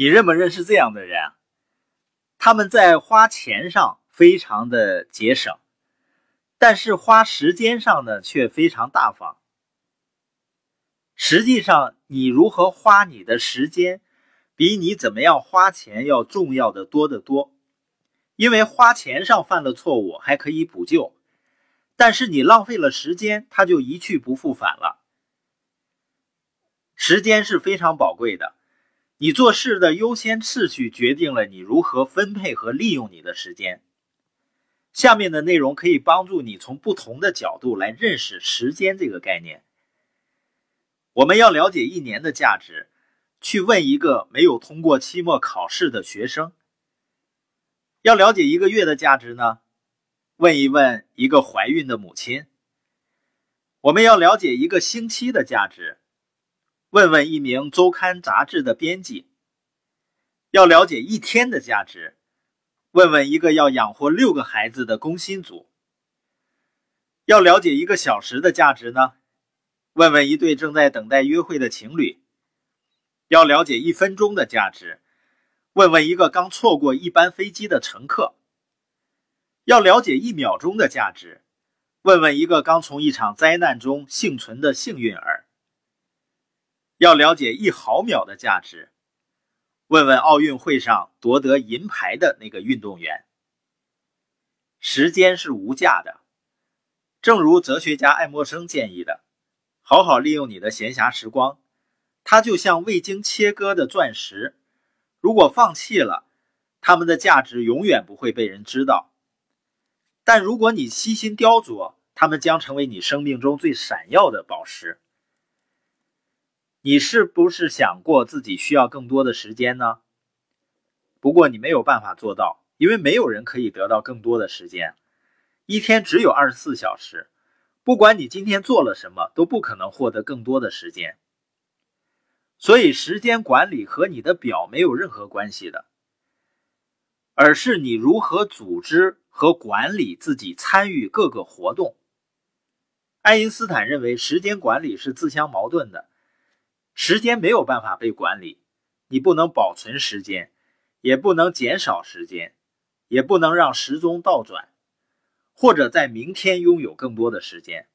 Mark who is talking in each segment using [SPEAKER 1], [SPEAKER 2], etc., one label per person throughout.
[SPEAKER 1] 你认不认识这样的人？他们在花钱上非常的节省，但是花时间上呢却非常大方。实际上，你如何花你的时间，比你怎么样花钱要重要的多得多。因为花钱上犯了错误还可以补救，但是你浪费了时间，它就一去不复返了。时间是非常宝贵的，你做事的优先次序决定了你如何分配和利用你的时间。下面的内容可以帮助你从不同的角度来认识时间这个概念。我们要了解一年的价值，去问一个没有通过期末考试的学生；要了解一个月的价值呢，问一问一个怀孕的母亲；我们要了解一个星期的价值，问问一名周刊杂志的编辑；要了解一天的价值，问问一个要养活六个孩子的工薪族；要了解一个小时的价值呢？问问一对正在等待约会的情侣，要了解一分钟的价值；问问一个刚错过一班飞机的乘客，要了解一秒钟的价值；问问一个刚从一场灾难中幸存的幸运儿，要了解一毫秒的价值；问问奥运会上夺得银牌的那个运动员。时间是无价的，正如哲学家爱默生建议的。好好利用你的闲暇时光，它就像未经切割的钻石，如果放弃了，它们的价值永远不会被人知道。但如果你悉心雕琢，它们将成为你生命中最闪耀的宝石。你是不是想过自己需要更多的时间呢？不过你没有办法做到，因为没有人可以得到更多的时间。一天只有二十四小时。不管你今天做了什么，都不可能获得更多的时间。所以，时间管理和你的表没有任何关系的，而是你如何组织和管理自己参与各个活动。爱因斯坦认为，时间管理是自相矛盾的。时间没有办法被管理，你不能保存时间，也不能减少时间，也不能让时钟倒转。或者在明天拥有更多的时间，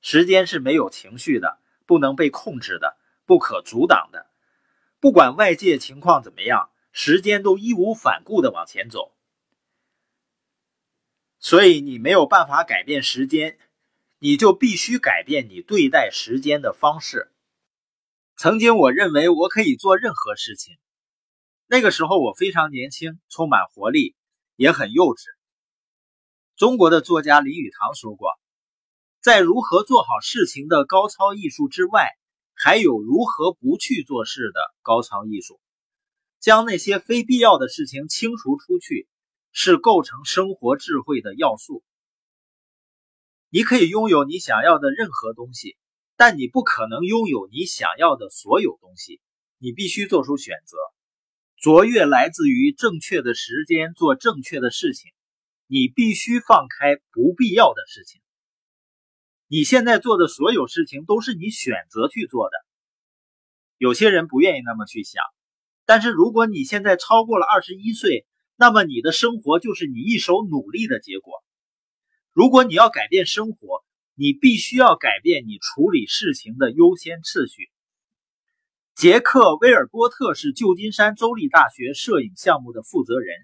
[SPEAKER 1] 时间是没有情绪的，不能被控制的，不可阻挡的。不管外界情况怎么样，时间都义无反顾地往前走。所以你没有办法改变时间，你就必须改变你对待时间的方式。曾经我认为我可以做任何事情，那个时候我非常年轻，充满活力，也很幼稚。中国的作家李语堂说过，在如何做好事情的高超艺术之外，还有如何不去做事的高超艺术。将那些非必要的事情清除出去，是构成生活智慧的要素。你可以拥有你想要的任何东西，但你不可能拥有你想要的所有东西。你必须做出选择。卓越来自于正确的时间做正确的事情。你必须放开不必要的事情。你现在做的所有事情都是你选择去做的。有些人不愿意那么去想，但是如果你现在超过了二十一岁，那么你的生活就是你一手努力的结果。如果你要改变生活，你必须要改变你处理事情的优先次序。杰克·威尔波特是旧金山州立大学摄影项目的负责人。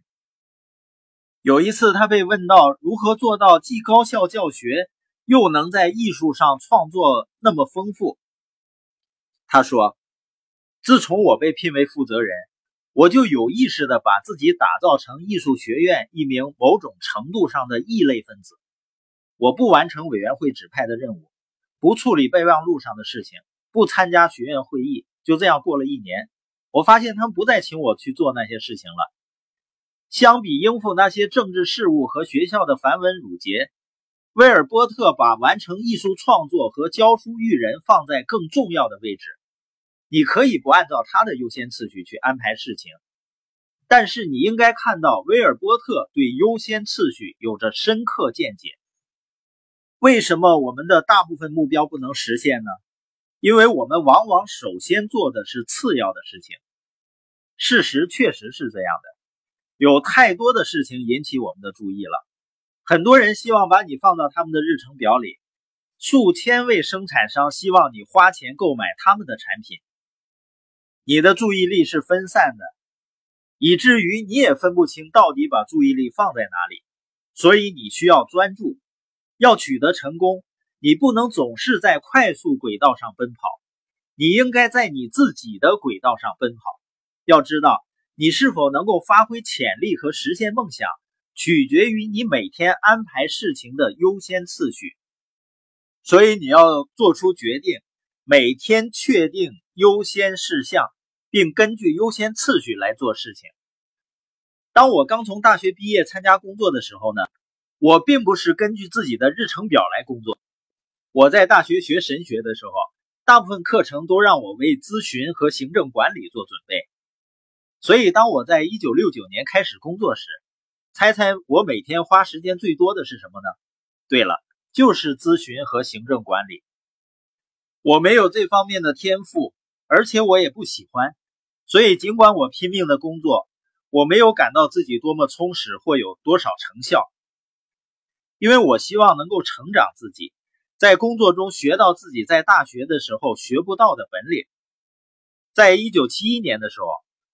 [SPEAKER 1] 有一次，他被问到如何做到既高效教学，又能在艺术上创作那么丰富。他说：“自从我被聘为负责人，我就有意识地把自己打造成艺术学院一名某种程度上的异类分子。我不完成委员会指派的任务，不处理备忘录上的事情，不参加学院会议。就这样过了一年，我发现他们不再请我去做那些事情了。”相比应付那些政治事务和学校的繁文缛节，威尔波特把完成艺术创作和教书育人放在更重要的位置。你可以不按照他的优先次序去安排事情，但是你应该看到威尔波特对优先次序有着深刻见解。为什么我们的大部分目标不能实现呢？因为我们往往首先做的是次要的事情。事实确实是这样的，有太多的事情引起我们的注意了。很多人希望把你放到他们的日程表里，数千位生产商希望你花钱购买他们的产品。你的注意力是分散的，以至于你也分不清到底把注意力放在哪里。所以你需要专注，要取得成功，你不能总是在快速轨道上奔跑，你应该在你自己的轨道上奔跑。要知道，你是否能够发挥潜力和实现梦想。取决于你每天安排事情的优先次序，所以你要做出决定，每天确定优先事项，并根据优先次序来做事情。当我刚从大学毕业参加工作的时候呢，我并不是根据自己的日程表来工作。我在大学学神学的时候，大部分课程都让我为咨询和行政管理做准备，所以当我在一九六九年开始工作时，猜猜我每天花时间最多的是什么呢？对了，就是咨询和行政管理。我没有这方面的天赋，而且我也不喜欢，所以尽管我拼命的工作，我没有感到自己多么充实或有多少成效。因为我希望能够成长自己，在工作中学到自己在大学的时候学不到的本领。在一九七一年的时候，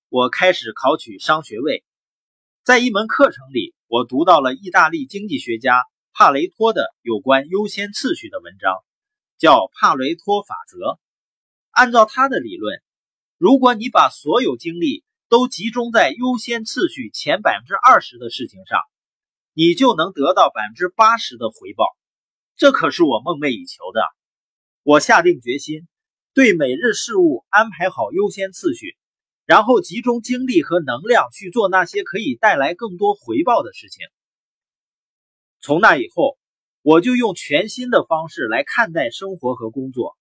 [SPEAKER 1] 我开始考取商学位。在一门课程里，我读到了意大利经济学家帕雷托的有关优先次序的文章，叫帕雷托法则。按照他的理论，如果你把所有精力都集中在优先次序前百分之二十的事情上，你就能得到百分之八十的回报。这可是我梦寐以求的。我下定决心，对每日事务安排好优先次序。然后集中精力和能量去做那些可以带来更多回报的事情。从那以后，我就用全新的方式来看待生活和工作。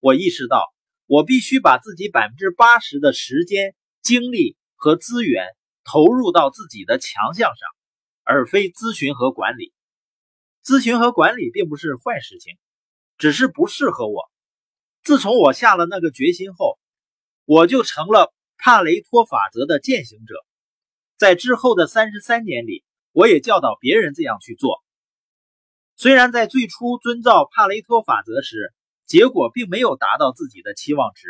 [SPEAKER 1] 我意识到，我必须把自己百分之八十的时间、精力和资源投入到自己的强项上，而非咨询和管理。咨询和管理并不是坏事情，只是不适合我。自从我下了那个决心后，我就成了。帕雷托法则的践行者，在之后的三十三年里，我也教导别人这样去做。虽然在最初遵照帕雷托法则时，结果并没有达到自己的期望值，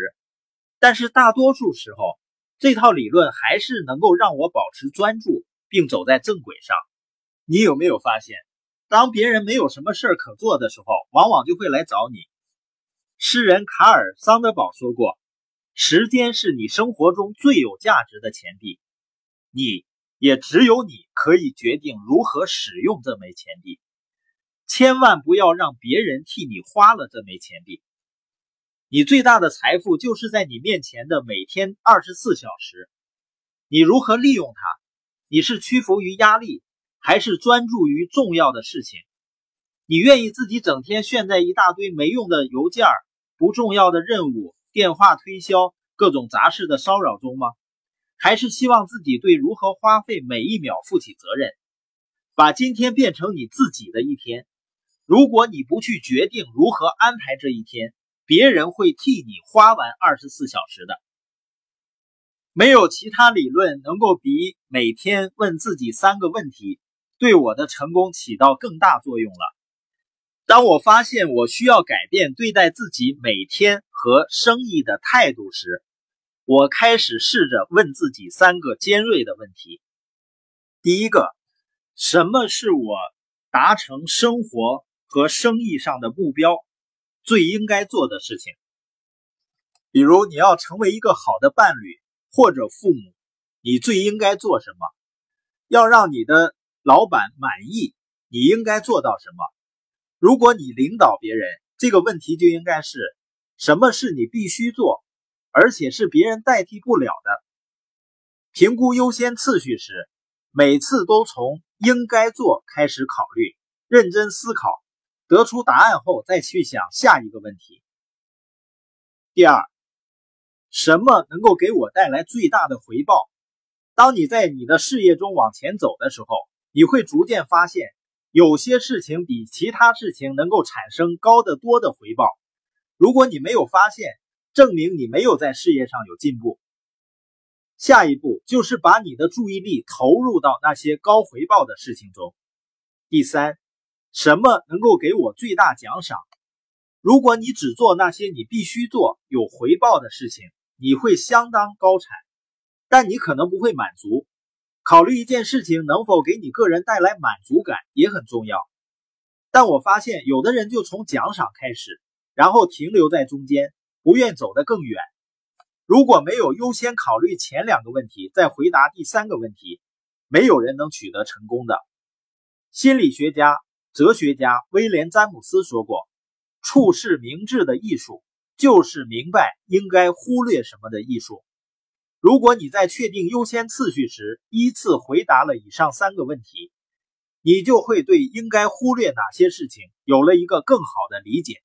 [SPEAKER 1] 但是大多数时候，这套理论还是能够让我保持专注并走在正轨上。你有没有发现，当别人没有什么事儿可做的时候，往往就会来找你？诗人卡尔桑德堡说过。时间是你生活中最有价值的钱币，你也只有你可以决定如何使用这枚钱币。千万不要让别人替你花了这枚钱币。你最大的财富就是在你面前的每天二十四小时。你如何利用它？你是屈服于压力，还是专注于重要的事情？你愿意自己整天陷在一大堆没用的邮件、不重要的任务？电话推销、各种杂事的骚扰中吗？还是希望自己对如何花费每一秒负起责任，把今天变成你自己的一天？如果你不去决定如何安排这一天，别人会替你花完二十四小时的。没有其他理论能够比每天问自己三个问题对我的成功起到更大作用了。当我发现我需要改变对待自己每天和生意的态度时，我开始试着问自己三个尖锐的问题。第一个，什么是我达成生活和生意上的目标最应该做的事情？比如，你要成为一个好的伴侣或者父母，你最应该做什么？要让你的老板满意，你应该做到什么？如果你领导别人，这个问题就应该是：什么是你必须做，而且是别人代替不了的？评估优先次序时，每次都从应该做开始考虑，认真思考，得出答案后再去想下一个问题。第二，什么能够给我带来最大的回报？当你在你的事业中往前走的时候，你会逐渐发现。有些事情比其他事情能够产生高得多的回报。如果你没有发现，证明你没有在事业上有进步。下一步就是把你的注意力投入到那些高回报的事情中。第三，什么能够给我最大奖赏？如果你只做那些你必须做、有回报的事情，你会相当高产，但你可能不会满足。考虑一件事情能否给你个人带来满足感也很重要。但我发现有的人就从奖赏开始，然后停留在中间，不愿走得更远。如果没有优先考虑前两个问题，再回答第三个问题，没有人能取得成功的。心理学家、哲学家威廉·詹姆斯说过。处事明智的艺术，就是明白应该忽略什么的艺术。如果你在确定优先次序时依次回答了以上三个问题，你就会对应该忽略哪些事情有了一个更好的理解。